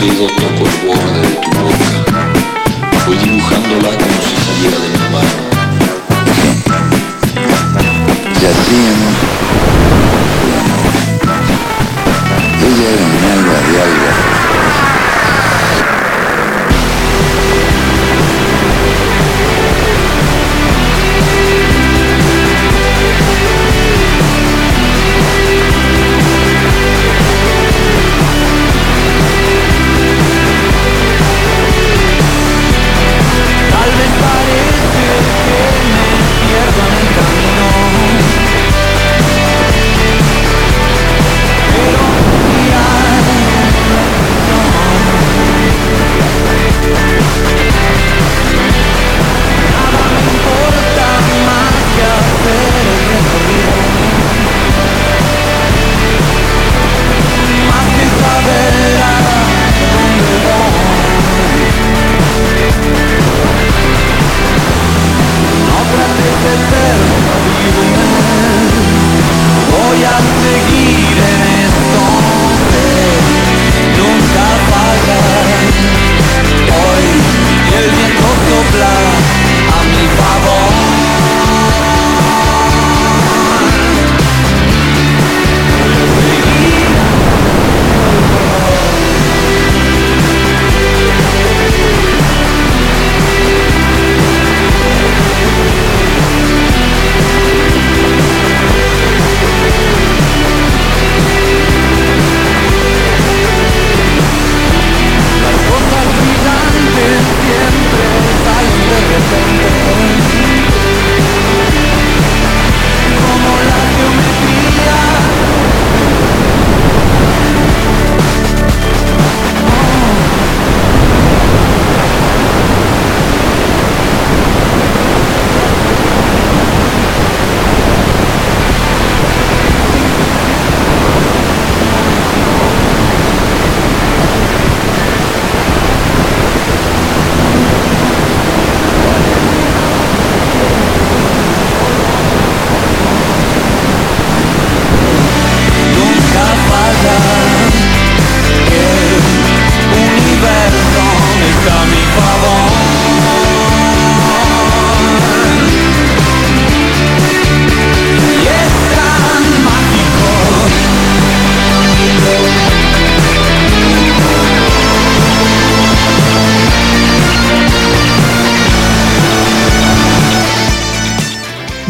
dedo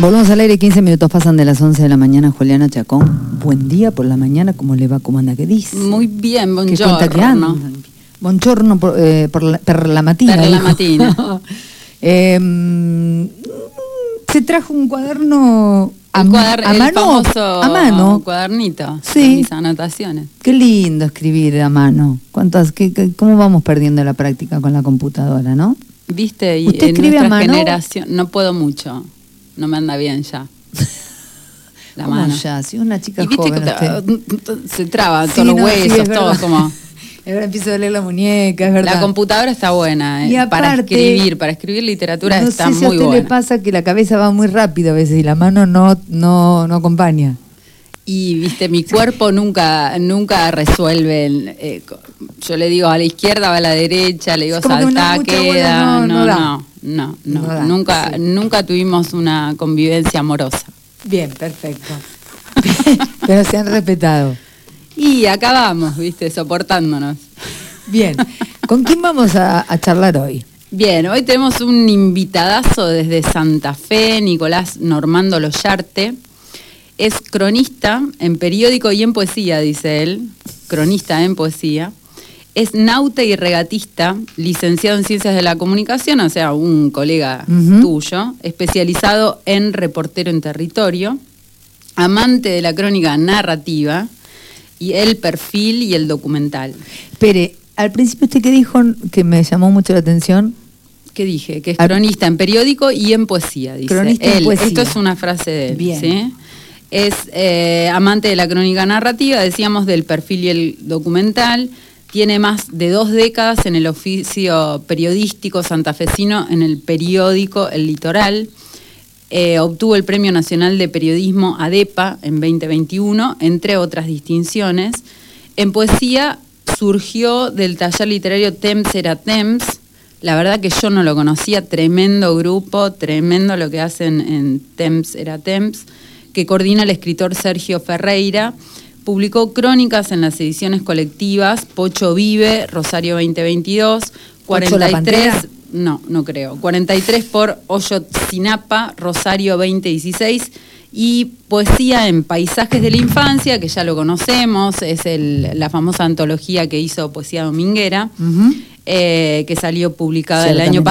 Volvemos al aire, 15 minutos pasan de las 11 de la mañana, Juliana Chacón. Buen día por la mañana, ¿cómo le va? ¿Cómo anda? ¿Qué dice? Muy bien, ¿Qué cuenta buongiorno. Buongiorno por, eh, por la, per la mattina. Per la dijo. mattina. Em, se trajo un cuaderno a, ma- cuader- a mano. a mano. cuadernito Sí. con mis anotaciones. Qué lindo escribir a mano. ¿Cuántas, qué- qué- ¿Cómo vamos perdiendo la práctica con la computadora, no? ¿Viste? Y ¿Usted en escribe a mano? generación no puedo mucho. No me anda bien ya. La ¿Cómo mano. ya? Si una chica Y viste joven que usted. se traba Sí, todos los no, sí, huesos, es todo como. Ahora empiezo a leer la muñeca, es verdad. La computadora está buena eh, Y para aparte, escribir, para escribir literatura no está sé si a muy usted le buena. pasa que la cabeza va muy rápido a veces y la mano no, no, no acompaña. Y viste, mi cuerpo nunca, nunca resuelve. el, eh, yo le digo a la izquierda, va a la derecha, le digo como que bola queda. no- no No, no, nunca, sí. nunca tuvimos una convivencia amorosa. Bien, perfecto. Pero se han respetado. Y acá vamos, viste, soportándonos. Bien. ¿Con quién vamos a, a charlar hoy? Bien, hoy tenemos un invitadazo desde Santa Fe, Nicolás Normando Loyarte. Es cronista en periódico y en poesía, dice él. Cronista en poesía. Es nauta y regatista, licenciado en Ciencias de la Comunicación, o sea, un colega tuyo, especializado en reportero en territorio, amante de la crónica narrativa y el perfil y el documental. Espere, al principio usted que dijo que me llamó mucho la atención. ¿Qué dije? Que es cronista en periódico y en poesía, dice. Cronista en él. poesía. Esto es una frase de él. Bien. ¿sí? Es eh, amante de la crónica narrativa, decíamos del perfil y el documental. Tiene más de dos décadas en el oficio periodístico santafesino en el periódico El Litoral. Eh, obtuvo el Premio Nacional de Periodismo ADEPA en 2021, entre otras distinciones. En poesía, surgió del taller literario Temps era Temps. La verdad que yo no lo conocía, tremendo grupo, tremendo lo que hacen en Temps era Temps, que coordina el escritor Sergio Ferreira. Publicó crónicas en las ediciones colectivas Pocho Vive, Rosario 2022, ¿Pocho la 43, Pantera? no, no creo, 43 por Oyotzinapa, Rosario 2016 y Poesía en Paisajes de la Infancia, que ya lo conocemos, es el- la famosa antología que hizo Poesía Dominguera, eh, que salió publicada el año,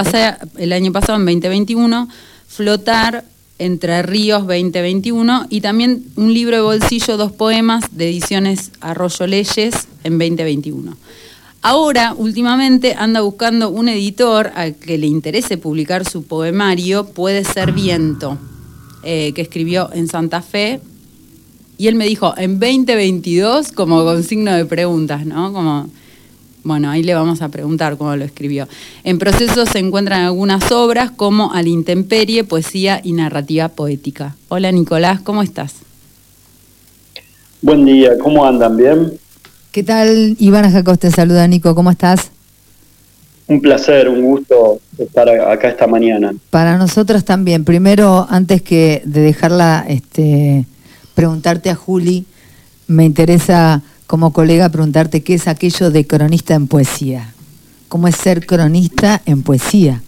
el año pasado, en 2021, Flotar Entre Ríos 2021, y también un libro de bolsillo, dos poemas de ediciones Arroyo Leyes en 2021. Ahora, últimamente, anda buscando un editor al que le interese publicar su poemario, Puede ser Viento, eh, que escribió en Santa Fe. Y él me dijo, en 2022, como con signo de preguntas, ¿no? Como, bueno, ahí le vamos a preguntar cómo lo escribió. En proceso se encuentran algunas obras como Al Intemperie, Poesía y Narrativa Poética. Hola Nicolás, ¿cómo estás? Buen día, ¿cómo andan? ¿Bien? ¿Qué tal? Ivana Jacos te saluda, Nico. ¿Cómo estás? Un placer, un gusto estar a- acá esta mañana. Para nosotros también. Primero, antes que de dejarla este, preguntarte a Juli, me interesa como colega preguntarte qué es aquello de cronista en poesía. ¿Cómo es ser cronista en poesía?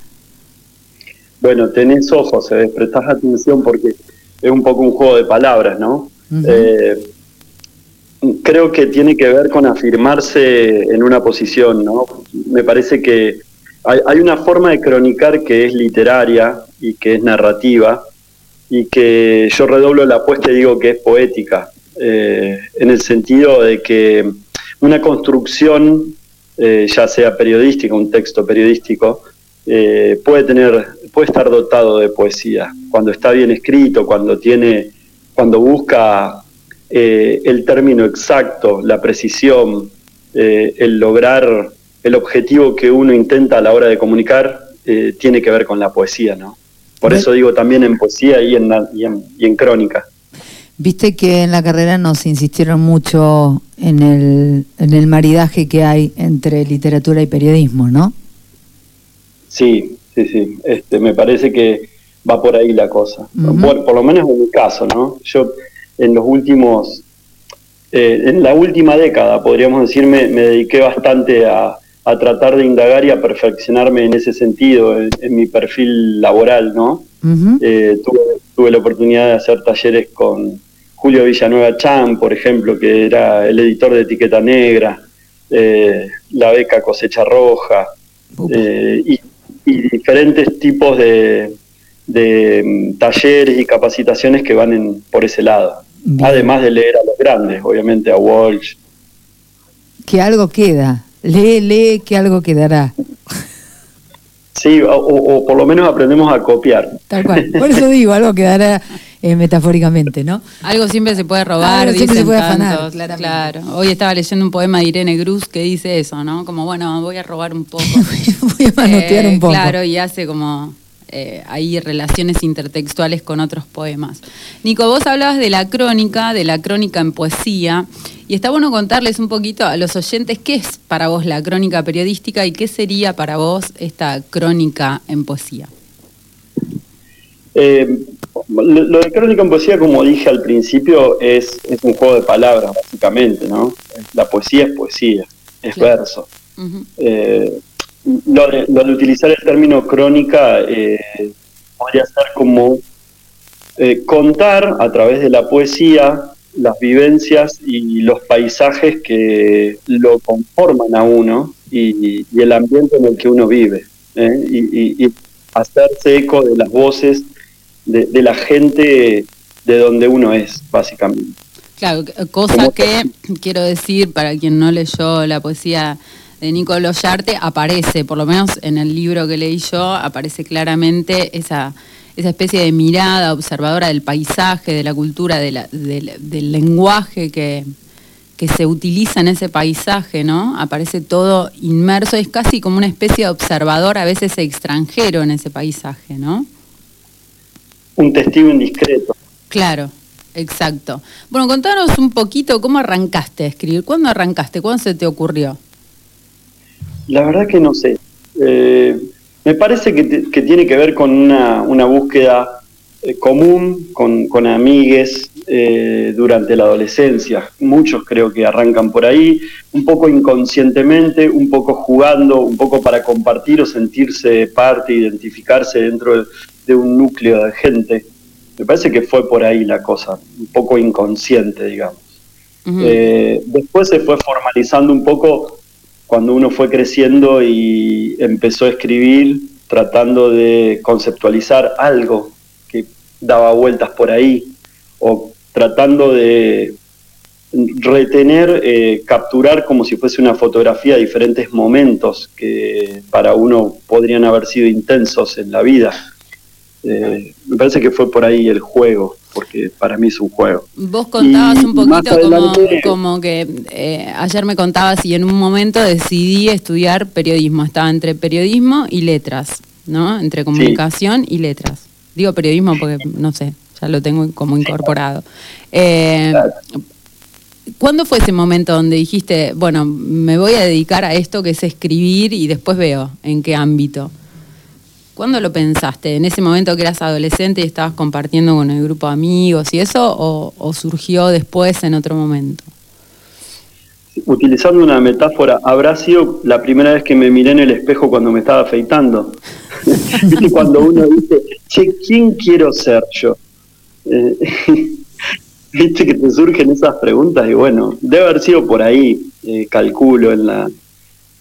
Bueno, tenés ojos, eh, prestás atención porque es un poco un juego de palabras, ¿no? Eh, creo que tiene que ver con afirmarse en una posición, ¿no? Me parece que hay, hay una forma de cronicar que es literaria y que es narrativa y que yo redoblo la apuesta y digo que es poética, eh, en el sentido de que una construcción, eh, ya sea periodística, un texto periodístico, eh, puede tener, puede estar dotado de poesía, cuando está bien escrito, cuando tiene, cuando busca eh, el término exacto, la precisión, el lograr el objetivo que uno intenta a la hora de comunicar, tiene que ver con la poesía, ¿no? Por eso digo también en poesía y en, y en, y en crónica. Viste que en la carrera nos insistieron mucho en el, en el maridaje que hay entre literatura y periodismo, ¿no? Sí, sí, sí. Este, me parece que va por ahí la cosa. Por, por lo menos en mi caso, ¿no? Yo en los últimos, eh, en la última década, podríamos decir, me, me dediqué bastante a, a tratar de indagar y a perfeccionarme en ese sentido, en, en mi perfil laboral, ¿no? Eh, tuve, tuve la oportunidad de hacer talleres con Julio Villanueva Chan, por ejemplo, que era el editor de Etiqueta Negra, eh, la beca Cosecha Roja, eh, y, y diferentes tipos de, de, mm, talleres y capacitaciones que van en, por ese lado. Bien. Además de leer a los grandes, obviamente a Walsh. Que algo queda. Lee, lee, que algo quedará. Sí, o, o- por lo menos aprendemos a copiar. Tal cual. Por eso digo, algo quedará eh, metafóricamente, ¿no? Algo siempre se puede robar, Algo siempre dicen se puede afanar, tantos. Claro. Hoy estaba leyendo un poema de Irene Cruz que dice eso, ¿no? Como, bueno, voy a robar un poco. Voy a manotear Eh, un poco. Claro, y hace como eh, ahí relaciones intertextuales con otros poemas. Nico, vos hablabas de la crónica, de la crónica en poesía, y está bueno contarles un poquito a los oyentes qué es para vos la crónica periodística y qué sería para vos esta crónica en poesía. Eh, lo, de crónica en poesía, como dije al principio, es, es un juego de palabras, básicamente, ¿no? La poesía es poesía, es Claro. verso. Eh, lo, de, lo de utilizar el término crónica eh, podría ser como eh, contar a través de la poesía las vivencias y los paisajes que lo conforman a uno y, y el ambiente en el que uno vive. ¿eh? Y, y- y hacerse eco de las voces de, de la gente de donde uno es, básicamente. Claro, cosa que quiero decir para quien no leyó la poesía de Nico Loyarte, aparece, por lo menos en el libro que leí yo, aparece claramente esa, esa especie de mirada observadora del paisaje, de la cultura, de la- del, del lenguaje que, que se utiliza en ese paisaje, ¿no? Aparece todo inmerso, es casi como una especie de observador, a veces extranjero en ese paisaje, ¿no? Un testigo indiscreto. Claro, exacto. Bueno, contanos un poquito cómo arrancaste a escribir. ¿Cuándo arrancaste? ¿Cuándo se te ocurrió? La verdad que no sé. Eh, me parece que, te- que tiene que ver con una, una búsqueda eh, común, con, con amigues eh, durante la adolescencia. Muchos creo que arrancan por ahí, un poco inconscientemente, un poco jugando, un poco para compartir o sentirse parte, identificarse dentro de, de un núcleo de gente. Me parece que fue por ahí la cosa, un poco inconsciente, digamos. Eh, después se fue formalizando un poco cuando uno fue creciendo y empezó a escribir tratando de conceptualizar algo que daba vueltas por ahí o tratando de retener, eh, capturar como si fuese una fotografía diferentes momentos que para uno podrían haber sido intensos en la vida. Eh, me parece que fue por ahí el juego, porque para mí es un juego. Vos contabas Y un poquito como, adelante- como que eh, ayer me contabas y en un momento decidí estudiar periodismo. Estaba entre periodismo y letras, ¿no? Entre comunicación y letras. Digo periodismo porque, no sé, ya lo tengo como incorporado. Eh, ¿Cuándo fue ese momento donde dijiste, bueno, me voy a dedicar a esto que es escribir y después veo en qué ámbito? ¿Cuándo lo pensaste? ¿En ese momento que eras adolescente y estabas compartiendo con el grupo de amigos y eso? ¿O, surgió después en otro momento? Utilizando una metáfora, habrá sido la primera vez que me miré en el espejo cuando me estaba afeitando. ¿Viste cuando uno dice, che, ¿quién quiero ser yo? Eh, Viste que te surgen esas preguntas y bueno, debe haber sido por ahí, eh, calculo, en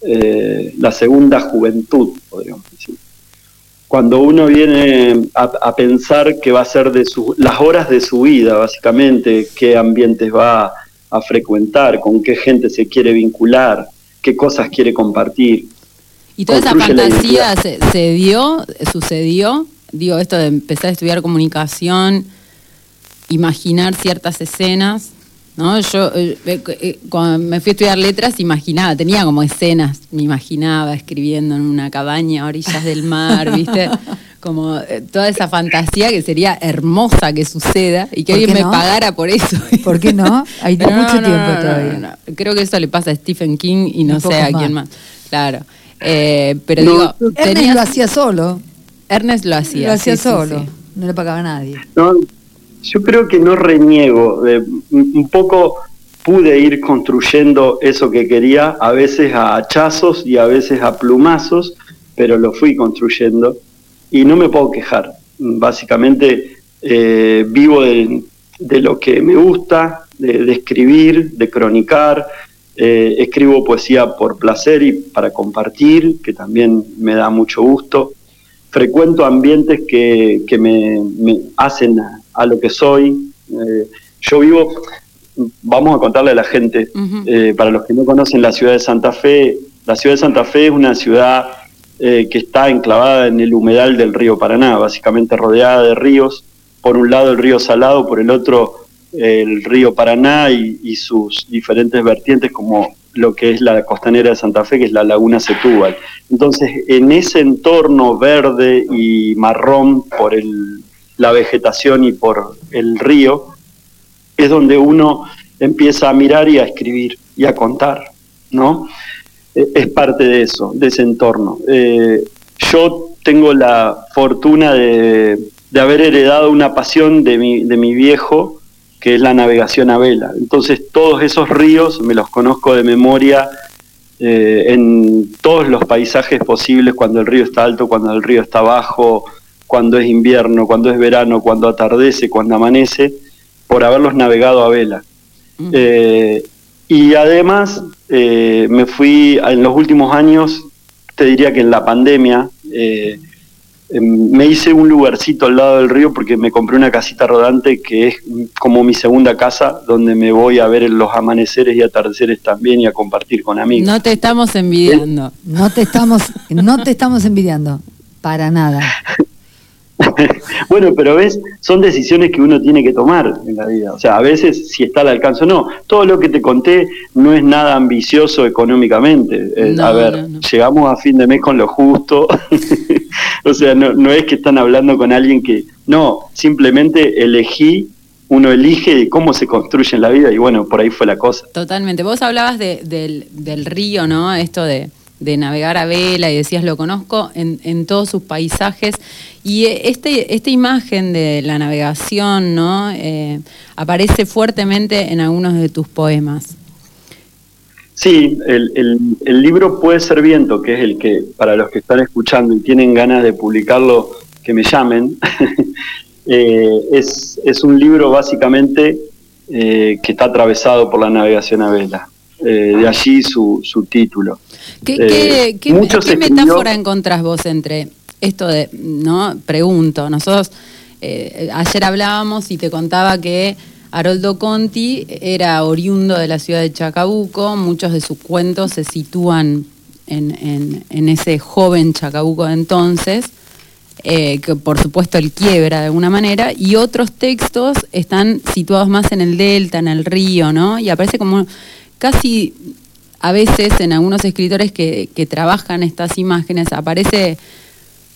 eh, la segunda juventud, podríamos decir. Cuando uno viene a, a pensar que va a ser de su, las horas de su vida, básicamente, qué ambientes va a frecuentar, con qué gente se quiere vincular, qué cosas quiere compartir. ¿Y toda esa fantasía se, se dio, sucedió? Digo, esto de empezar a estudiar comunicación, imaginar ciertas escenas, ¿no? Yo eh, eh, cuando me fui a estudiar letras imaginaba, tenía como escenas, me imaginaba escribiendo en una cabaña a orillas del mar, ¿viste? Como eh, toda esa fantasía que sería hermosa que suceda y que ¿Por alguien me pagara por eso. ¿Por qué no? Hay mucho no, no, tiempo todavía. no, no. Creo que eso le pasa a Stephen King y no sé a quién más. más. Claro. Eh, pero No, digo, Ernest tenías- lo hacía solo. Ernest lo hacía. lo hacía sí, sí, solo. sí. No le pagaba a nadie. No, yo creo que no reniego. eh, un poco pude ir construyendo eso que quería, a veces a hachazos y a veces a plumazos, pero lo fui construyendo y no me puedo quejar. Básicamente eh, vivo de, lo que me gusta, de, escribir, de cronicar. eh, escribo poesía por placer y para compartir, que también me da mucho gusto frecuento ambientes que, que me hacen a, lo que soy. Eh, yo vivo, vamos a contarle a la gente, eh, para los que no conocen la ciudad de Santa Fe, la ciudad de Santa Fe es una ciudad eh, que está enclavada en el humedal del río Paraná, básicamente rodeada de ríos, por un lado el río Salado, por el otro eh, el río Paraná y, y sus diferentes vertientes como lo que es la costanera de Santa Fe, que es la laguna Setúbal. Entonces, en ese entorno verde y marrón por el, la vegetación y por el río, es donde uno empieza a mirar y a escribir y a contar, ¿no? Eh, Es parte de eso, de ese entorno. Eh, yo tengo la fortuna de, de haber heredado una pasión de mi, de mi viejo, que es la navegación a vela. Entonces todos esos ríos me los conozco de memoria eh, en todos los paisajes posibles, cuando el río está alto, cuando el río está bajo, cuando es invierno, cuando es verano, cuando atardece, cuando amanece, por haberlos navegado a vela. Eh, y además eh, me fui en los últimos años, te diría que en la pandemia, eh, em, me hice un lugarcito al lado del río porque me compré una casita rodante que es como mi segunda casa, donde me voy a ver los amaneceres y atardeceres también y a compartir con amigos. No te estamos envidiando. No te estamos, no te estamos envidiando. Para nada. bueno, pero ves, son decisiones que uno tiene que tomar en la vida. O sea, a veces si está al alcance o no. Todo lo que te conté no es nada ambicioso económicamente. Eh, No, a ver, no, no. llegamos a fin de mes con lo justo. o sea, no, no es que están hablando con alguien que... No, simplemente elegí, uno elige cómo se construye en la vida y bueno, por ahí fue la cosa. Totalmente. Vos hablabas de- del, del río, ¿no? Esto de, de navegar a vela y decías lo conozco en, en todos sus paisajes. Y eh, este, esta imagen de la navegación ¿no? Eh, aparece fuertemente en algunos de tus poemas. Sí, el, el- libro Puede ser viento, que es el que, para los que están escuchando y tienen ganas de publicarlo, que me llamen, eh, es, es un libro básicamente que está atravesado por la navegación a vela. Eh, de allí su, su título. ¿Qué, Eh, qué- qué- muchos qué escribió- metáfora encontrás vos entre esto de, no? Pregunto, nosotros eh, ayer hablábamos y te contaba que Haroldo Conti era oriundo de la ciudad de Chacabuco, muchos de sus cuentos se sitúan en, en- en ese joven Chacabuco de entonces, eh, que por supuesto él quiebra de alguna manera, y otros textos están situados más en el delta, en el río, ¿no? Y aparece como casi a veces en algunos escritores que, que trabajan estas imágenes aparece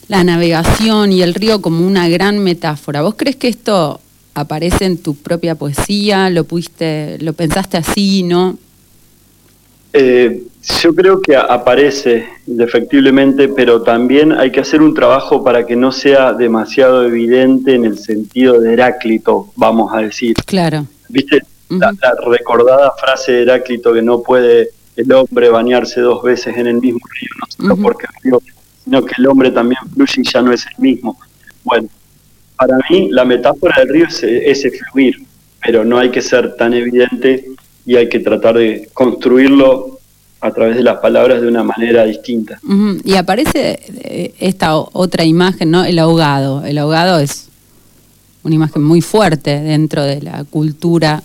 la navegación y el río como una gran metáfora. ¿Vos crees que esto aparece en tu propia poesía? ¿Lo pudiste, lo pensaste así, no? Eh, yo creo que aparece indefectiblemente, pero también hay que hacer un trabajo para que no sea demasiado evidente en el sentido de Heráclito, vamos a decir. Claro. ¿Viste? La, recordada frase de Heráclito que no puede el hombre bañarse dos veces en el mismo río, no solo porque el río, sino que el hombre también fluye y ya no es el mismo. Bueno, para mí la metáfora del río es ese fluir, pero no hay que ser tan evidente y hay que tratar de construirlo a través de las palabras de una manera distinta. Y aparece eh, esta otra imagen, ¿no? El ahogado. El ahogado es una imagen muy fuerte dentro de la cultura.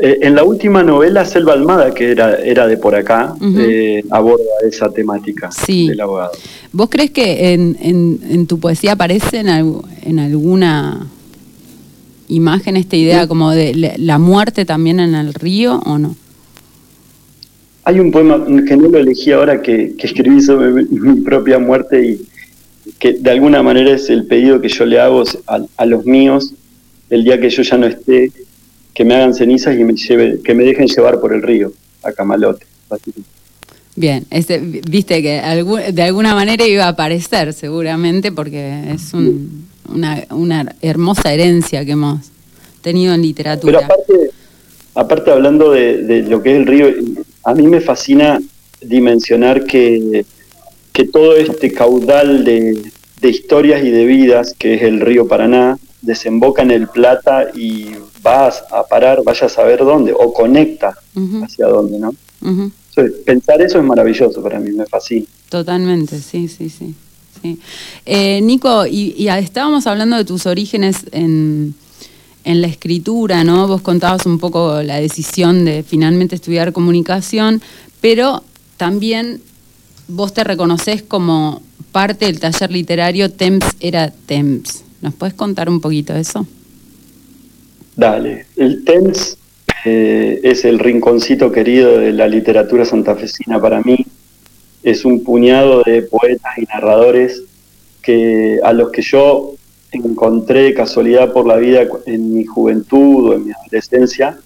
Eh, en la última novela, Selva Almada, que era, era de por acá, eh, aborda esa temática Sí. del abogado. ¿Vos crees que en, en- en tu poesía aparece en, algu- en alguna imagen esta idea como de la- la muerte también en el río o no? Hay un poema que no lo elegí ahora que, que escribí sobre mi, mi propia muerte y que de alguna manera es el pedido que yo le hago a, a los míos el día que yo ya no esté, que me hagan cenizas y me lleve, que me dejen llevar por el río a Camalote. Bien, este, viste que de alguna manera iba a aparecer seguramente porque es un- una, una hermosa herencia que hemos tenido en Pero literatura. aparte, aparte hablando de, de lo que es el río, a mí me fascina dimensionar que, que todo este caudal de, de historias y de vidas, que es el río Paraná, desemboca en el Plata y vas a parar, vaya a saber dónde, o conecta hacia dónde, ¿no? Entonces, pensar eso es maravilloso para mí, me fascina. Totalmente, sí, sí, sí. sí. Eh, Nico, y, y estábamos hablando de tus orígenes en, en la escritura, ¿no? Vos contabas un poco la decisión de finalmente estudiar comunicación, pero también vos te reconoces como parte del taller literario Temps era Temps. ¿Nos puedes contar un poquito de eso? Dale. El TENS eh, es el rinconcito querido de la literatura santafesina para mí. Es un puñado de poetas y narradores que, a los que yo encontré casualidad por la vida en mi juventud o en mi adolescencia,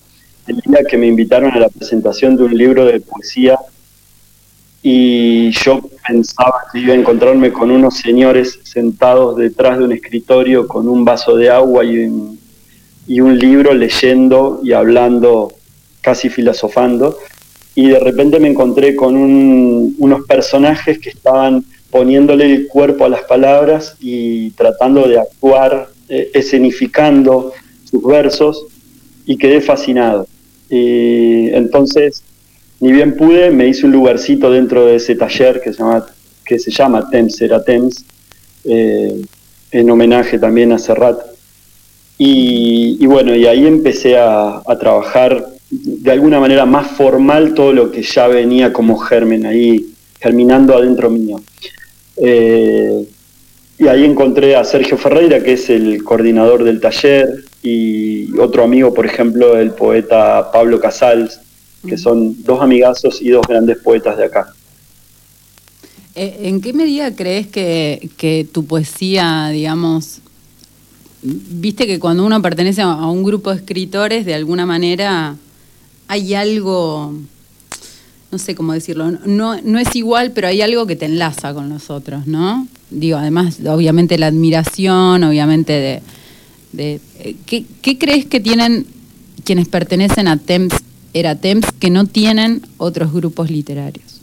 el día que me invitaron a la presentación de un libro de poesía y yo pensaba que iba a encontrarme con unos señores sentados detrás de un escritorio con un vaso de agua y un, y un libro leyendo y hablando, casi filosofando, y de repente me encontré con un- unos personajes que estaban poniéndole el cuerpo a las palabras y tratando de actuar, eh, escenificando sus versos, y quedé fascinado. Y entonces, ni bien pude, me hice un lugarcito dentro de ese taller que se llama, que Temps era Temps, eh, en homenaje también a Serrat. Y, bueno, y ahí empecé a, a trabajar de alguna manera más formal todo lo que ya venía como germen ahí, germinando adentro mío. Eh, y ahí encontré a Sergio Ferreira, que es el coordinador del taller, y otro amigo, por ejemplo, el poeta Pablo Casals, que son dos amigazos y dos grandes poetas de acá. Eh, ¿En qué medida crees que, que tu poesía, digamos, viste que cuando uno pertenece a un grupo de escritores, de alguna manera hay algo no sé cómo decirlo, no, no es igual, pero hay algo que te enlaza con los otros, ¿no? Digo, además, obviamente la admiración, obviamente de... eh, ¿qué, ¿Qué crees que tienen quienes pertenecen a TEMS, era TEMS, que no tienen otros grupos literarios?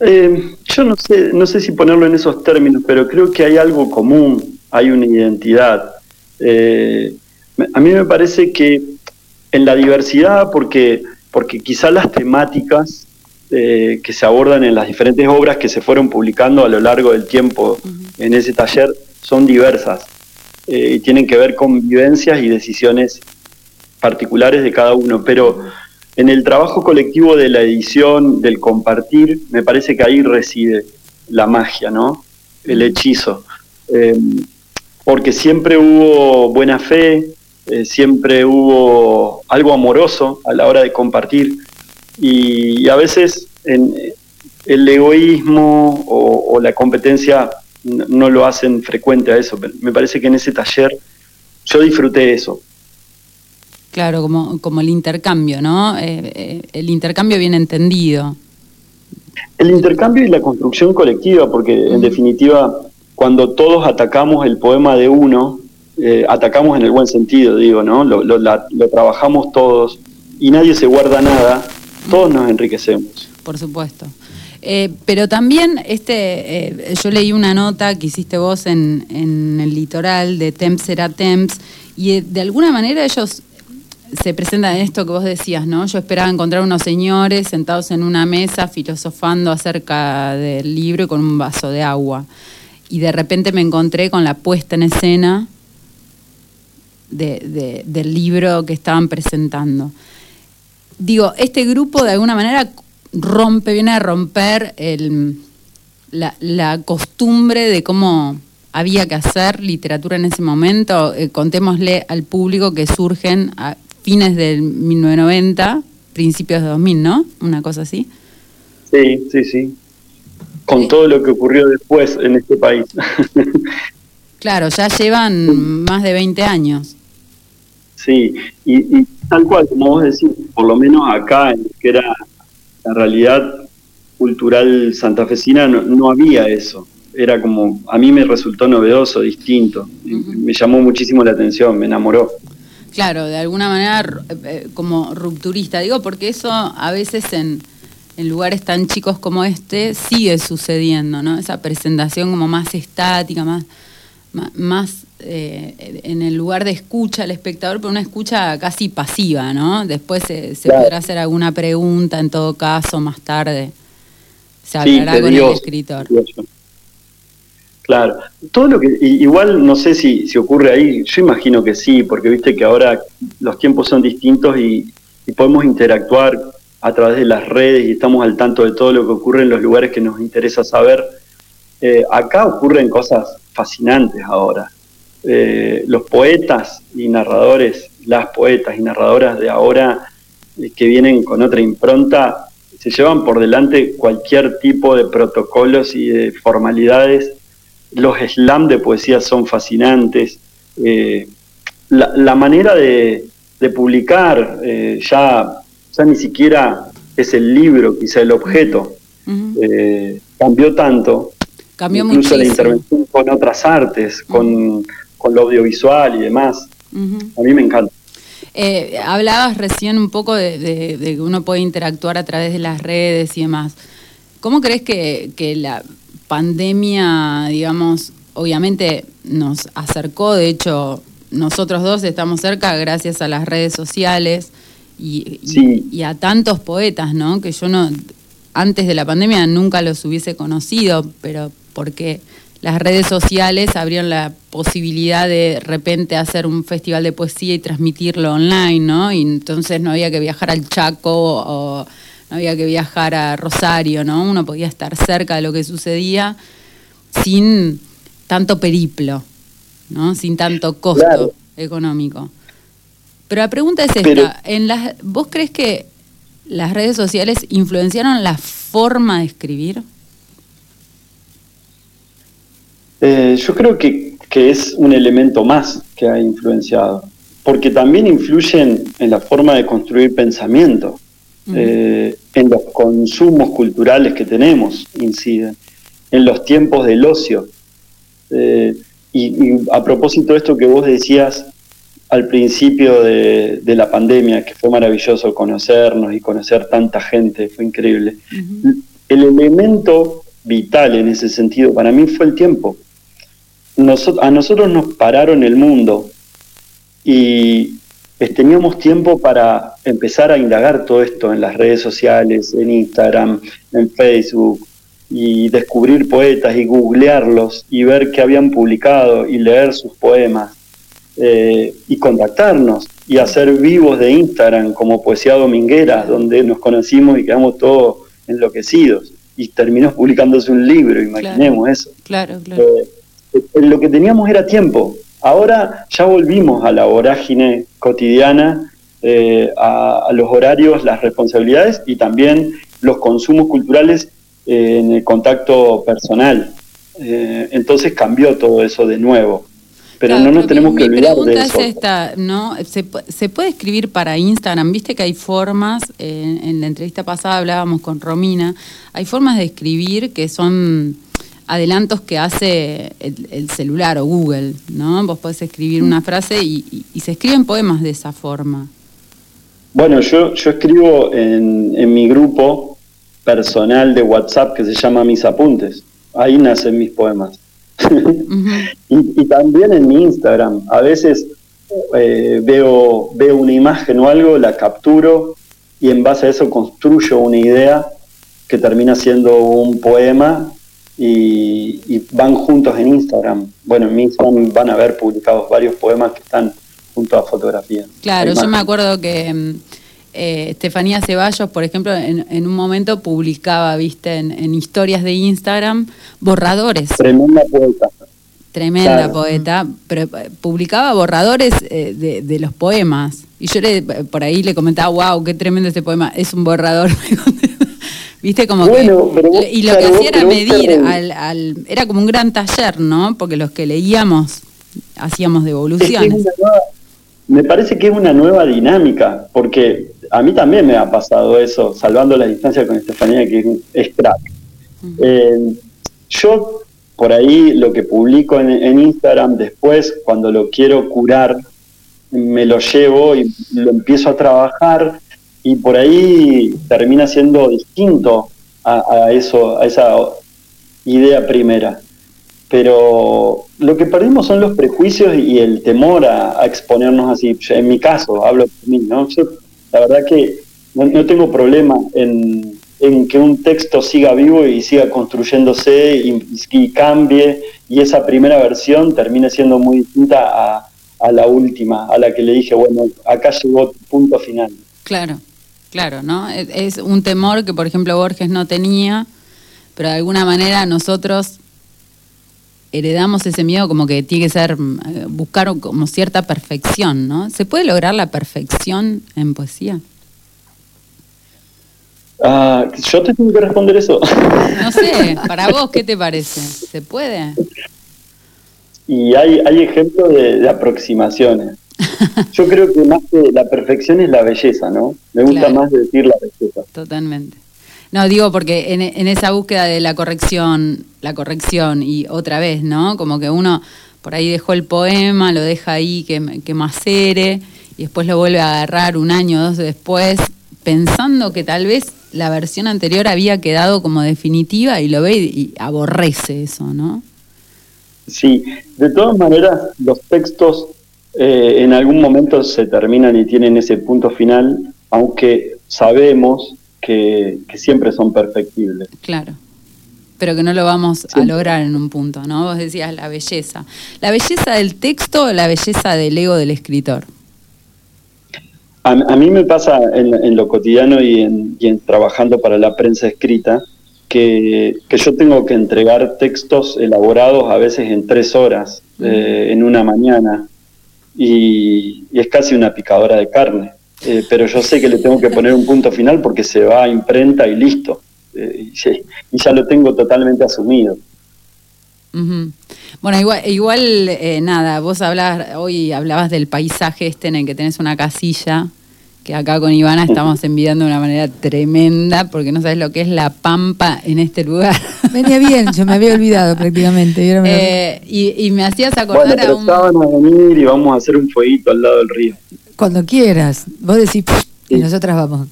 Eh, yo no sé, no sé si ponerlo en esos términos, pero creo que hay algo común, hay una identidad. Eh, a mí me parece que en la diversidad, porque, porque quizá las temáticas eh, que se abordan en las diferentes obras que se fueron publicando a lo largo del tiempo en ese taller son diversas y tienen que ver con vivencias y decisiones particulares de cada uno, pero en el trabajo colectivo de la edición, del compartir, me parece que ahí reside la magia, ¿no? El hechizo. Porque siempre hubo buena fe, eh, siempre hubo algo amoroso a la hora de compartir y, a veces en, el egoísmo o, la competencia no, lo hacen frecuente a eso. Me parece que en ese taller yo disfruté eso. Claro, como, como el intercambio, ¿no? Eh, eh, el intercambio bien entendido. El intercambio y la construcción colectiva, porque en definitiva, cuando todos atacamos el poema de uno, eh, atacamos en el buen sentido, digo, ¿no? Lo, lo, trabajamos todos y nadie se guarda nada, todos nos enriquecemos. Por supuesto. pero también este, yo leí una nota que hiciste vos en, el litoral de Temps será Temps y de alguna manera ellos se presenta en esto que vos decías, ¿no? Yo esperaba encontrar unos señores sentados en una mesa filosofando acerca del libro y con un vaso de agua. Y de repente me encontré con la puesta en escena del libro que estaban presentando. Digo, este grupo de alguna manera rompe, viene a romper la, costumbre de cómo había que hacer literatura en ese momento. Eh, contémosle al público que surgen fines del 1990, principios de 2000, ¿no? Una cosa así. Sí, sí, sí. Con todo lo que ocurrió después en este país. claro, ya llevan más de 20 años. Sí, y, tal cual, como vos decís, por lo menos acá, en que era la realidad cultural santafesina, no, no había eso. Era como, a mí me resultó novedoso, distinto. Me llamó muchísimo la atención, me enamoró. Claro, de alguna manera eh, como rupturista, digo, porque eso a veces en, lugares tan chicos como este sigue sucediendo, ¿no? Esa presentación como más estática, más, más, eh, en el lugar de escucha al espectador, pero una escucha casi pasiva, ¿no? Después se, podrá hacer alguna pregunta, en todo caso, más tarde se hablará con el escritor. Claro, todo lo que igual no sé si, si ocurre ahí, yo imagino que sí, porque viste que ahora los tiempos son distintos y, podemos interactuar a través de las redes y estamos al tanto de todo lo que ocurre en los lugares que nos interesa saber. Eh, acá ocurren cosas fascinantes ahora. Eh, los poetas y narradores, las poetas y narradoras de ahora eh, que vienen con otra impronta, se llevan por delante cualquier tipo de protocolos y de formalidades los slam de poesía son fascinantes. La, manera de, publicar ya, ya ni siquiera es el libro, quizá el objeto. Eh, cambió tanto. Cambió incluso la intervención con otras artes, con, lo audiovisual y demás. A mí me encanta. hablabas recién un poco de, que uno puede interactuar a través de las redes y demás. ¿Cómo crees que, que la, pandemia, digamos, obviamente nos acercó, de hecho, nosotros dos estamos cerca gracias a las redes sociales y, a tantos poetas, ¿no? Que yo no, antes de la pandemia nunca los hubiese conocido, pero porque las redes sociales abrieron la posibilidad de, de repente hacer un festival de poesía y transmitirlo online, ¿no? Y entonces no había que viajar al Chaco o no había que viajar a Rosario, ¿no? Uno podía estar cerca de lo que sucedía sin tanto periplo, ¿no? Sin tanto costo económico. Pero la pregunta es esta, en las, ¿vos crees que las redes sociales influenciaron la forma de escribir? Eh, yo creo que, que, es un elemento más que ha influenciado, porque también influyen en la forma de construir pensamiento. eh, en los consumos culturales que tenemos inciden, en los tiempos del ocio. Eh, y, y a propósito de esto que vos decías al principio de, de la pandemia, que fue maravilloso conocernos y conocer tanta gente, fue increíble. El elemento vital en ese sentido para mí fue el tiempo. Noso- a nosotros nos pararon el mundo y pues, teníamos tiempo para empezar a indagar todo esto en las redes sociales, en Instagram, en Facebook, y descubrir poetas y googlearlos y ver qué habían publicado y leer sus poemas eh, y contactarnos y hacer vivos de Instagram como Poesía Dominguera, donde nos conocimos y quedamos todos enloquecidos. Y terminó publicándose un libro, imaginemos eso. Claro, claro. Eh, eh, lo que teníamos era tiempo. Ahora ya volvimos a la vorágine cotidiana, eh, a, a los horarios, las responsabilidades y también los consumos culturales en el contacto personal. Entonces cambió todo eso de nuevo. Pero Claro, no nos mi- tenemos que mi olvidar pregunta de eso. es esta, ¿no? ¿Se, pu- se puede escribir para Instagram? Viste que hay formas, eh, en la entrevista pasada hablábamos con Romina, hay formas de escribir que son adelantos que hace el, el celular o Google, ¿no? Vos podés escribir una frase y, y- y se escriben poemas de esa forma. Bueno, yo, yo escribo en, en mi grupo personal de WhatsApp que se llama Mis Apuntes. Ahí nacen mis poemas. Y, y también en mi Instagram. A veces eh, veo, veo una imagen o algo, la capturo y en base a eso construyo una idea que termina siendo un poema y, y van juntos en Instagram. Bueno, en mi Instagram van a ver publicados varios poemas que están junto a fotografías. Claro, yo me acuerdo que mm, eh, Estefanía Ceballos, por ejemplo, en, en un momento publicaba, viste, en, en historias de Instagram, borradores. Tremenda poeta. Tremenda Claro. poeta, pero eh, publicaba borradores eh, de, de los poemas. Y yo le, por ahí le comentaba, wow, qué tremendo este poema, es un borrador. Viste, como Bueno, pero vos- que. Y lo claro, que hacía era medir, al, al, era como un gran taller, ¿no? Porque los que leíamos hacíamos Es que es devoluciones. nueva- me parece que es una nueva dinámica, porque a mí también me ha pasado eso, salvando la distancia con Estefanía, que es, crack. Eh, yo, por ahí, lo que publico en, en Instagram, después, cuando lo quiero curar, me lo llevo y lo empiezo a trabajar, y por ahí termina siendo distinto a, a eso, a esa idea primera pero lo que perdimos son los prejuicios y el temor a, a exponernos así. En mi caso, hablo por mí, ¿no? Yo, la verdad que no, no tengo problema en, en que un texto siga vivo y siga construyéndose y, cambie, y esa primera versión termine siendo muy distinta a, a la última, a la que le dije, bueno, acá llegó punto final. Claro, claro, ¿no? Es un temor que, por ejemplo, Borges no tenía, pero de alguna manera nosotros heredamos ese miedo como que tiene que ser, eh, buscar como cierta perfección, ¿no? ¿Se puede lograr la perfección en poesía? Ah, yo te tengo que responder eso. No sé, para vos, ¿qué te parece? ¿Se puede? Y hay, hay ejemplos de, de aproximaciones. Yo creo que más que la perfección es la belleza, ¿no? Me gusta Claro. más decir la belleza. Totalmente. No, digo porque en, esa búsqueda de la corrección, la corrección y otra vez, ¿no? Como que uno por ahí dejó el poema, lo deja ahí que, que macere y después lo vuelve a agarrar un año o dos después, pensando que tal vez la versión anterior había quedado como definitiva y lo ve y, y aborrece eso, ¿no? Sí, de todas maneras, los textos eh, en algún momento se terminan y tienen ese punto final, aunque sabemos que, que siempre son perfectibles. Claro. Pero que no lo vamos a lograr en un punto, ¿no? Vos decías la belleza. ¿La belleza del texto o la belleza del ego del escritor? A, a mí me pasa en, en lo cotidiano y en, y en trabajando para la prensa escrita que, que yo tengo que entregar textos elaborados a veces en tres horas, eh, en una mañana, y, y es casi una picadora de carne. Eh, pero yo sé que le tengo que poner un punto final porque se va a imprenta y listo. Eh, y, ya- lo tengo totalmente asumido. Bueno, igual, igual eh, nada, vos hablabas, hoy hablabas del paisaje este en el que tenés una casilla que acá con Ivana estamos envidiando de una manera tremenda, porque no sabes lo que es la pampa en este lugar. Venía bien, yo me había olvidado prácticamente. me Eh, y, y me hacías Bueno, acordar a pero un... estaban a venir y vamos a hacer un fueguito al lado del río. Cuando quieras. Vos decís, y nosotras vamos.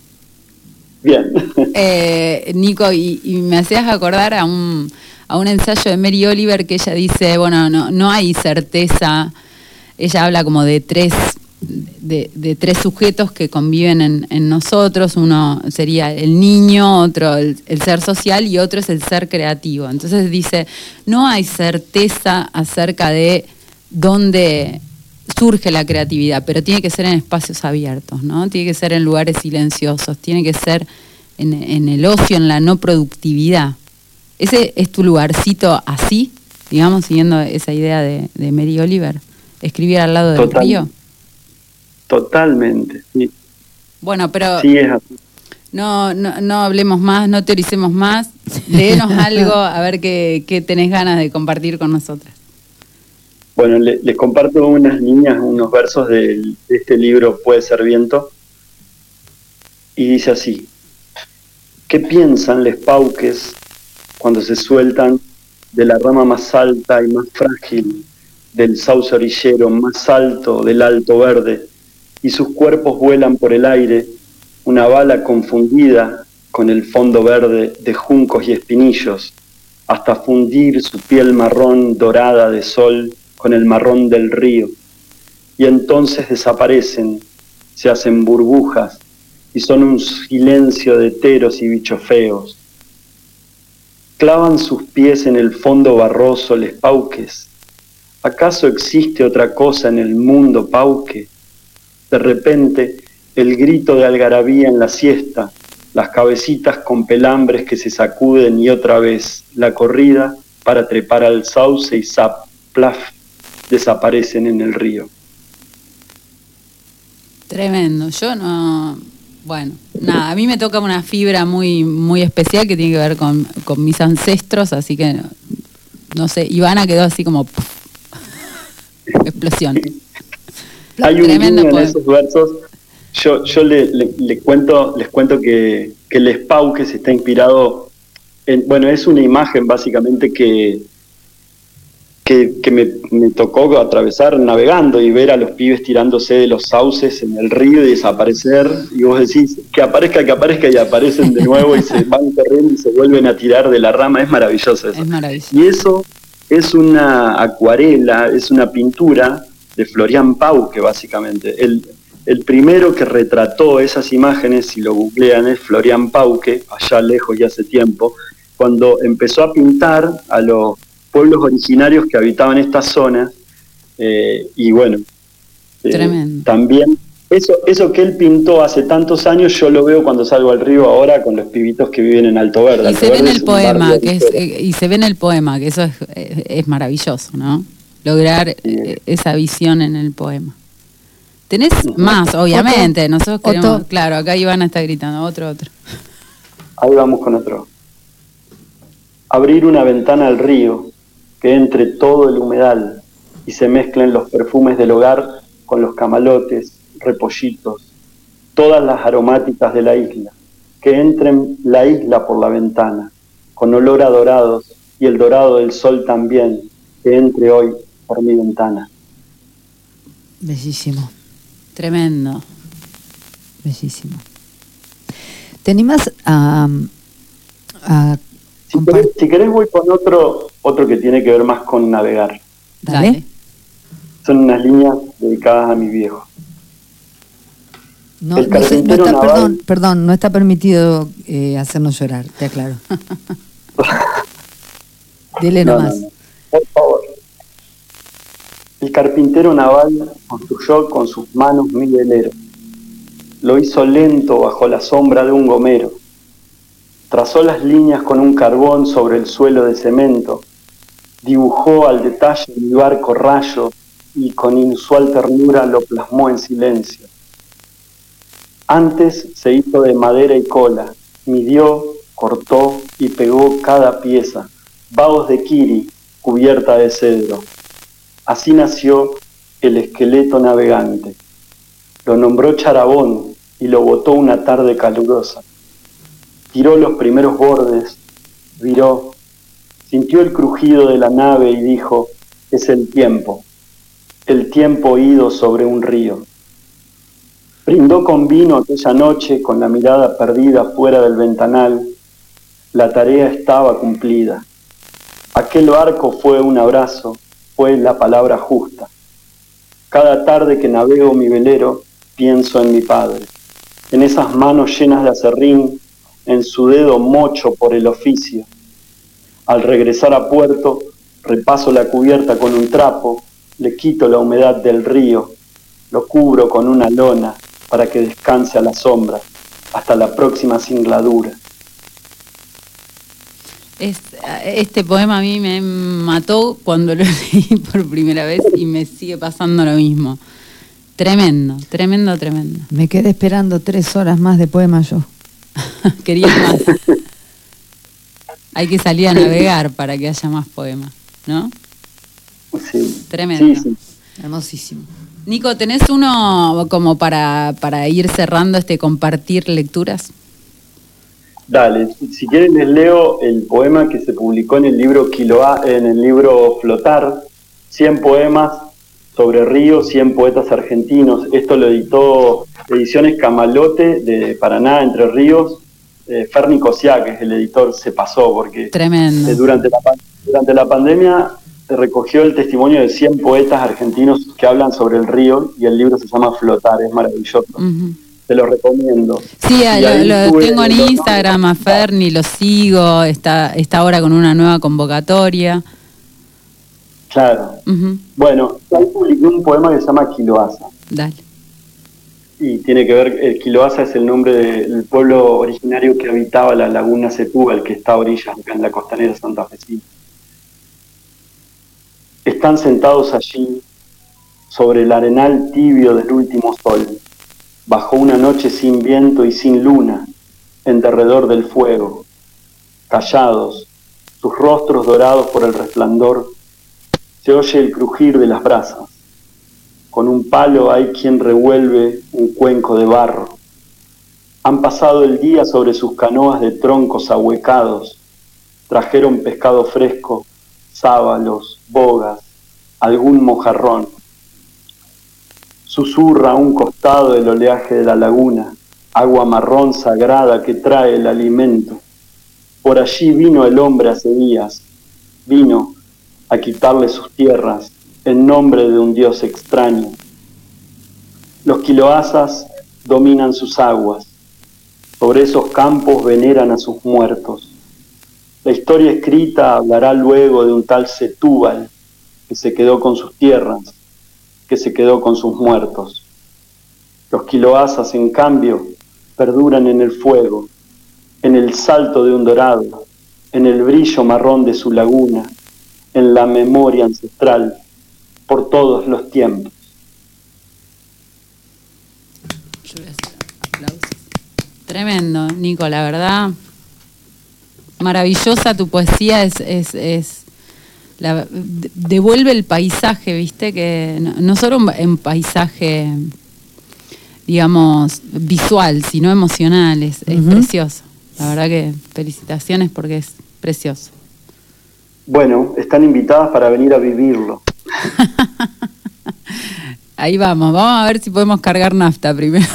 Bien. Eh, Nico, y, y me hacías acordar a un, a un ensayo de Mary Oliver que ella dice, bueno, no, no hay certeza, ella habla como de tres, de, de tres sujetos que conviven en, en nosotros, uno sería el niño, otro el, el ser social y otro es el ser creativo. Entonces dice, no hay certeza acerca de dónde surge la creatividad, pero tiene que ser en espacios abiertos, ¿no? Tiene que ser en lugares silenciosos, tiene que ser en, en el ocio, en la no productividad. ¿Ese es tu lugarcito así, digamos, siguiendo esa idea de, de Mary Oliver? Escribir al lado del Total. río. Totalmente. Sí, Bueno, pero sí es así. no, no, no hablemos más, no teoricemos más, léenos algo, a ver qué, qué tenés ganas de compartir con nosotras. Bueno, le- les comparto unas líneas, unos versos del- de, este libro Puede ser viento. Y dice así, ¿qué piensan les pauques cuando se sueltan de la rama más alta y más frágil del sauce orillero más alto del alto verde y sus cuerpos vuelan por el aire, una bala confundida con el fondo verde de juncos y espinillos, hasta fundir su piel marrón dorada de sol con el marrón del río, y entonces desaparecen, se hacen burbujas y son un silencio de teros y bichos feos. Clavan sus pies en el fondo barroso les pauques. ¿Acaso existe otra cosa en el mundo pauque? De repente, el grito de algarabía en la siesta, las cabecitas con pelambres que se sacuden y otra vez la corrida para trepar al sauce y zap, plaf, desaparecen en el río. Tremendo. Yo no. Bueno, nada, a mí me toca una fibra muy, muy especial que tiene que ver con, con mis ancestros, así que no, no sé. Ivana quedó así como. Explosión. Hay un guiño en esos versos. Yo, yo le, le- le cuento, les cuento que, que el Espauques está inspirado en, bueno, es una imagen básicamente que, que, que me, me tocó atravesar navegando y ver a los pibes tirándose de los sauces en el río y desaparecer. Y vos decís, que aparezca, que aparezca y aparecen de nuevo y se van corriendo y se vuelven a tirar de la rama. Es maravilloso eso. Es maravilloso. Y eso es una acuarela, es una pintura de Florian Pauque, básicamente. El, el primero que retrató esas imágenes, si lo googlean, es Florian Pauque, allá lejos y hace tiempo, cuando empezó a pintar a los pueblos originarios que habitaban esta zona. eh, y bueno, eh, Tremendo. también eso, eso que él pintó hace tantos años, yo lo veo cuando salgo al río ahora con los pibitos que viven en Alto Verde. Y Alto se ve en el poema, que es, eh, y se ve en el poema, que eso es, maravilloso, ¿no? Lograr eh, esa visión en el poema. Tenés más, obviamente. Nosotros queremos, Otto. claro, acá Ivana está gritando, otro, otro. Ahí vamos con otro. Abrir una ventana al río, que entre todo el humedal y se mezclen los perfumes del hogar con los camalotes, repollitos, todas las aromáticas de la isla, que entren la isla por la ventana, con olor a dorados y el dorado del sol también, que entre hoy por mi ventana. Bellísimo, Tremendo. bellísimo. ¿Te animas a, a Si querés, si querés voy con otro, otro que tiene que ver más con navegar. Dale. Son unas líneas dedicadas a mi viejo. No, El no sé, no carpintero está, naval- perdón, perdón, no está permitido eh, hacernos llorar, te aclaro. Dile No, nomás. no, no. Por favor. El carpintero naval construyó con sus manos mi velero. Lo hizo lento bajo la sombra de un gomero. Trazó las líneas con un carbón sobre el suelo de cemento. Dibujó al detalle mi barco rayo y con inusual ternura lo plasmó en silencio. Antes se hizo de madera y cola, midió, cortó y pegó cada pieza, vagos de kiri, cubierta de cedro. Así nació el esqueleto navegante. Lo nombró Charabón y lo botó una tarde calurosa. Tiró los primeros bordes, viró, sintió el crujido de la nave y dijo, es el tiempo, el tiempo ido sobre un río. Brindó con vino aquella noche con la mirada perdida fuera del ventanal. La tarea estaba cumplida. Aquel barco fue un abrazo, fue la palabra justa. Cada tarde que navego mi velero, pienso en mi padre, en esas manos llenas de acerrín, en su dedo mocho por el oficio. Al regresar a puerto, repaso la cubierta con un trapo, le quito la humedad del río, lo cubro con una lona para que descanse a la sombra hasta la próxima singladura. este poema a mí me mató cuando lo leí por primera vez y me sigue pasando lo mismo. Tremendo, tremendo, tremendo. Me quedé esperando tres horas más de poema yo. Quería más. Hay que salir a navegar para que haya más poemas, ¿no? Sí. Tremendo. Sí, sí. Hermosísimo. Nico, ¿tenés uno como para, para ir cerrando este compartir lecturas? Dale, si quieren les leo el poema que se publicó en el libro Quiloa, en el libro Flotar, 100 poemas sobre ríos, 100 poetas argentinos. Esto lo editó Ediciones Camalote de Paraná, Entre Ríos. Eh, Ferni Cosiá, que es el editor, se pasó porque Tremendo. eh, durante, la, durante la pandemia se recogió el testimonio de 100 poetas argentinos que hablan sobre el río y el libro se llama Flotar, es maravilloso. Te lo recomiendo. Sí, lo, lo tengo en Instagram a Ferni, lo sigo, está, está ahora con una nueva convocatoria. Claro. Bueno, ahí publiqué un poema que se llama Quiloasa. Dale. Y tiene que ver, el Quiloasa es el nombre del pueblo originario que habitaba la laguna Setúbal, que está a orillas, acá en la costanera santafesina. Están sentados allí, sobre el arenal tibio del último sol, bajo una noche sin viento y sin luna, en derredor del fuego, callados, sus rostros dorados por el resplandor, se oye el crujir de las brasas. Con un palo hay quien revuelve un cuenco de barro. Han pasado el día sobre sus canoas de troncos ahuecados. Trajeron pescado fresco, sábalos, bogas, algún mojarrón. Susurra a un costado el oleaje de la laguna, agua marrón sagrada que trae el alimento. Por allí vino el hombre hace días, vino a quitarle sus tierras en nombre de un dios extraño. Los quiloasas dominan sus aguas, sobre esos campos veneran a sus muertos. La historia escrita hablará luego de un tal Setúbal que se quedó con sus tierras, que se quedó con sus muertos. Los quiloasas, en cambio, perduran en el fuego, en el salto de un dorado, en el brillo marrón de su laguna, en la memoria ancestral, por todos los tiempos. Yo voy a hacer aplausos. Tremendo, Nico, la verdad. Maravillosa tu poesía, es, es, es la- de- devuelve el paisaje, viste, que no, no solo un, un paisaje, digamos, visual, sino emocional, es, precioso. La verdad que felicitaciones porque es precioso. Bueno, están invitadas para venir a vivirlo. Ahí vamos, vamos a ver si podemos cargar nafta primero.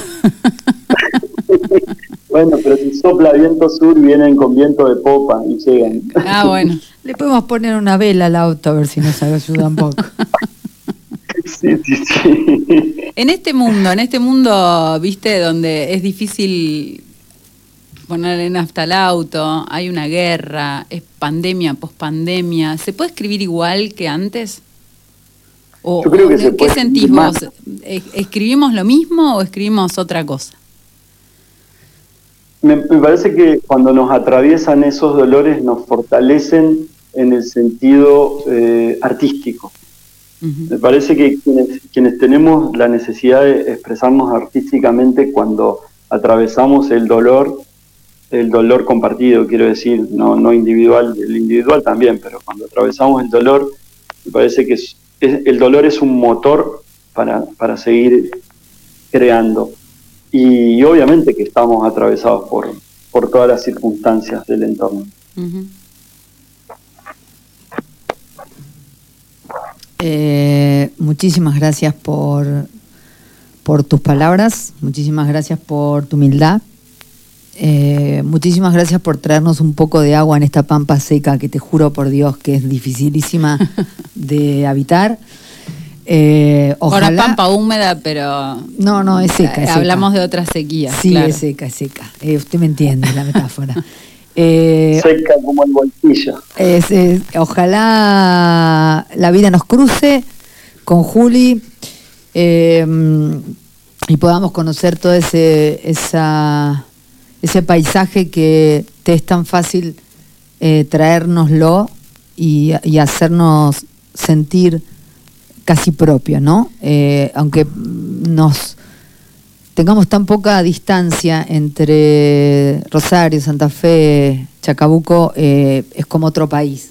Bueno, pero si sopla viento sur, vienen con viento de popa y llegan. ah, bueno. Le podemos poner una vela al auto a ver si nos ayuda un poco. Sí, sí, sí. En este mundo, en este mundo, viste, donde es difícil ponerle nafta al auto, hay una guerra, es pandemia, pospandemia, ¿se puede escribir igual que antes? ¿O, Yo creo que se ¿Qué puede sentís vos? más. ¿E- ¿Escribimos lo mismo o escribimos otra cosa? Me, me parece que cuando nos atraviesan esos dolores nos fortalecen en el sentido eh, artístico. Me parece que quienes, quienes tenemos la necesidad de expresarnos artísticamente cuando atravesamos el dolor, el dolor compartido, quiero decir, no, no individual, el individual también, pero cuando atravesamos el dolor, me parece que es- es- el dolor es un motor para, para seguir creando. y obviamente que estamos atravesados por, por todas las circunstancias del entorno. Eh, muchísimas gracias por, por tus palabras, muchísimas gracias por tu humildad, eh, muchísimas gracias por traernos un poco de agua en esta pampa seca que te juro por Dios que es dificilísima de habitar. Eh, Ahora ojalá, pampa húmeda, pero No, no, es seca, eh, es seca. hablamos de otras sequías. Sí, claro. es seca, es seca. Eh, usted me entiende la metáfora. Eh, Seca como el bolsillo. Es- es- ojalá la vida nos cruce con Juli eh, y podamos conocer ese, esa, ese paisaje que te es tan fácil eh, traérnoslo y, hacernos sentir casi propio, ¿no? Eh, aunque nos tengamos tan poca distancia entre Rosario, Santa Fe, Chacabuco, eh, es como otro país.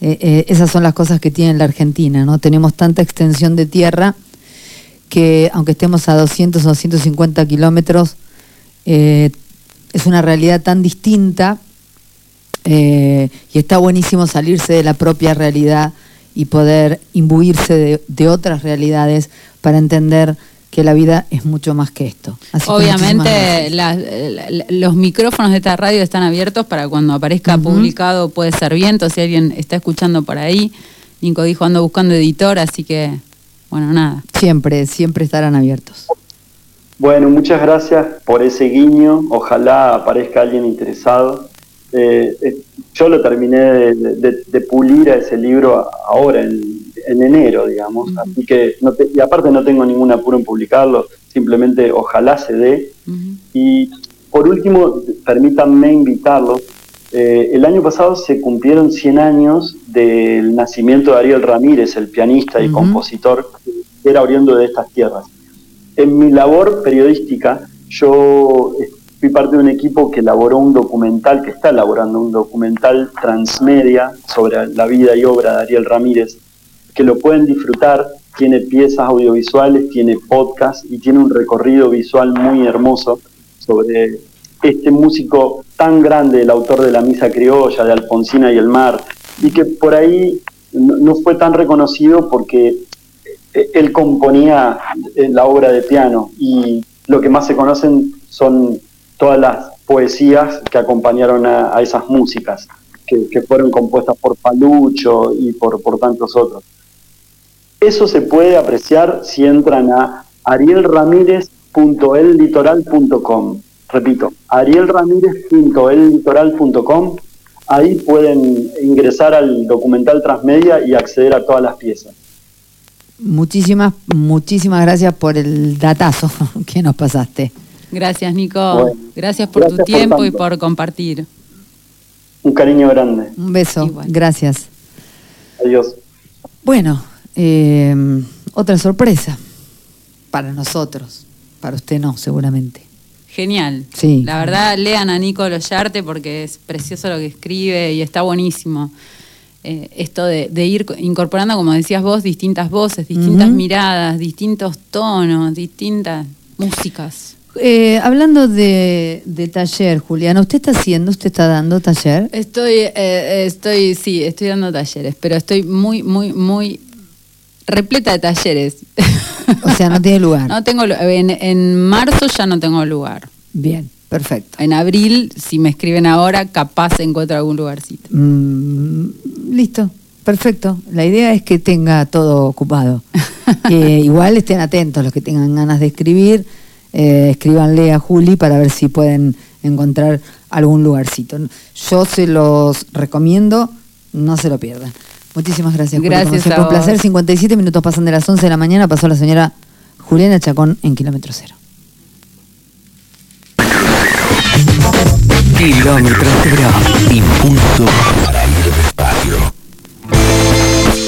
Eh, esas son las cosas que tiene la Argentina, ¿no? Tenemos tanta extensión de tierra que aunque estemos a 200 o 250 kilómetros, es una realidad tan distinta eh, y está buenísimo salirse de la propia realidad y poder imbuirse de, de otras realidades para entender que la vida es mucho más que esto. Así Obviamente la- la- los micrófonos de esta radio están abiertos para cuando aparezca publicado puede ser viento, si alguien está escuchando por ahí. Nico dijo ando buscando editor, así que bueno, nada. siempre, siempre estarán abiertos. Bueno, muchas gracias por ese guiño. Ojalá aparezca alguien interesado. Eh, eh, yo lo terminé de, de- de pulir a ese libro ahora, en, en enero, digamos. Así que, no te- y aparte no tengo ningún apuro en publicarlo. Simplemente ojalá se dé. Y por último, permítanme invitarlos. Eh, el año pasado se cumplieron 100 años del nacimiento de Ariel Ramírez, el pianista y compositor, que era oriundo de estas tierras. En mi labor periodística, yo eh, fui parte de un equipo que elaboró un documental, que está elaborando un documental transmedia sobre la vida y obra de Ariel Ramírez, que lo pueden disfrutar, tiene piezas audiovisuales, tiene podcast y tiene un recorrido visual muy hermoso sobre este músico tan grande, el autor de la Misa Criolla, de Alfonsina y el Mar, y que por ahí no, fue tan reconocido porque él componía eh, la obra de piano y lo que más se conocen son todas las poesías que acompañaron a, esas músicas, que, que fueron compuestas por Palucho y por, por tantos otros. Eso se puede apreciar si entran a arielramírez.ellitoral.com. Repito, arielramírez.ellitoral.com. Ahí pueden ingresar al documental Transmedia y acceder a todas las piezas. Muchísimas, muchísimas gracias por el datazo que nos pasaste. Gracias, Nico. Bueno, gracias por gracias tu por tiempo y por compartir. Un cariño grande. Un beso, Igual. gracias. Adiós. Bueno, eh, otra sorpresa para nosotros, para usted no, seguramente. Genial. Sí. La verdad, lean a Nico Loyarte porque es precioso lo que escribe y está buenísimo. Eh, esto de, de ir co- incorporando, como decías vos, distintas voces, distintas miradas, distintos tonos, distintas músicas. Eh, hablando de, de taller, Juliana, ¿usted está haciendo, usted está dando taller? Estoy, eh, estoy, sí, estoy dando talleres, pero estoy muy, muy, muy repleta de talleres. O sea, no tiene lugar. no tengo, en, en marzo ya no tengo lugar. Bien, perfecto. En abril, si me escriben ahora, capaz encuentro algún lugarcito. Mm, listo, perfecto. La idea es que tenga todo ocupado. Eh, igual estén atentos los que tengan ganas de escribir, eh, escríbanle a Juli para ver si pueden encontrar algún lugarcito. Yo se los recomiendo, no se lo pierdan. Muchísimas gracias. Juli, Gracias siempre, a un placer. vos. 57 minutos pasan de las 11 de la mañana, pasó la señora Juliana Chacón en Kilómetro Cero. Kilómetro cero. Impulso para ir despacio.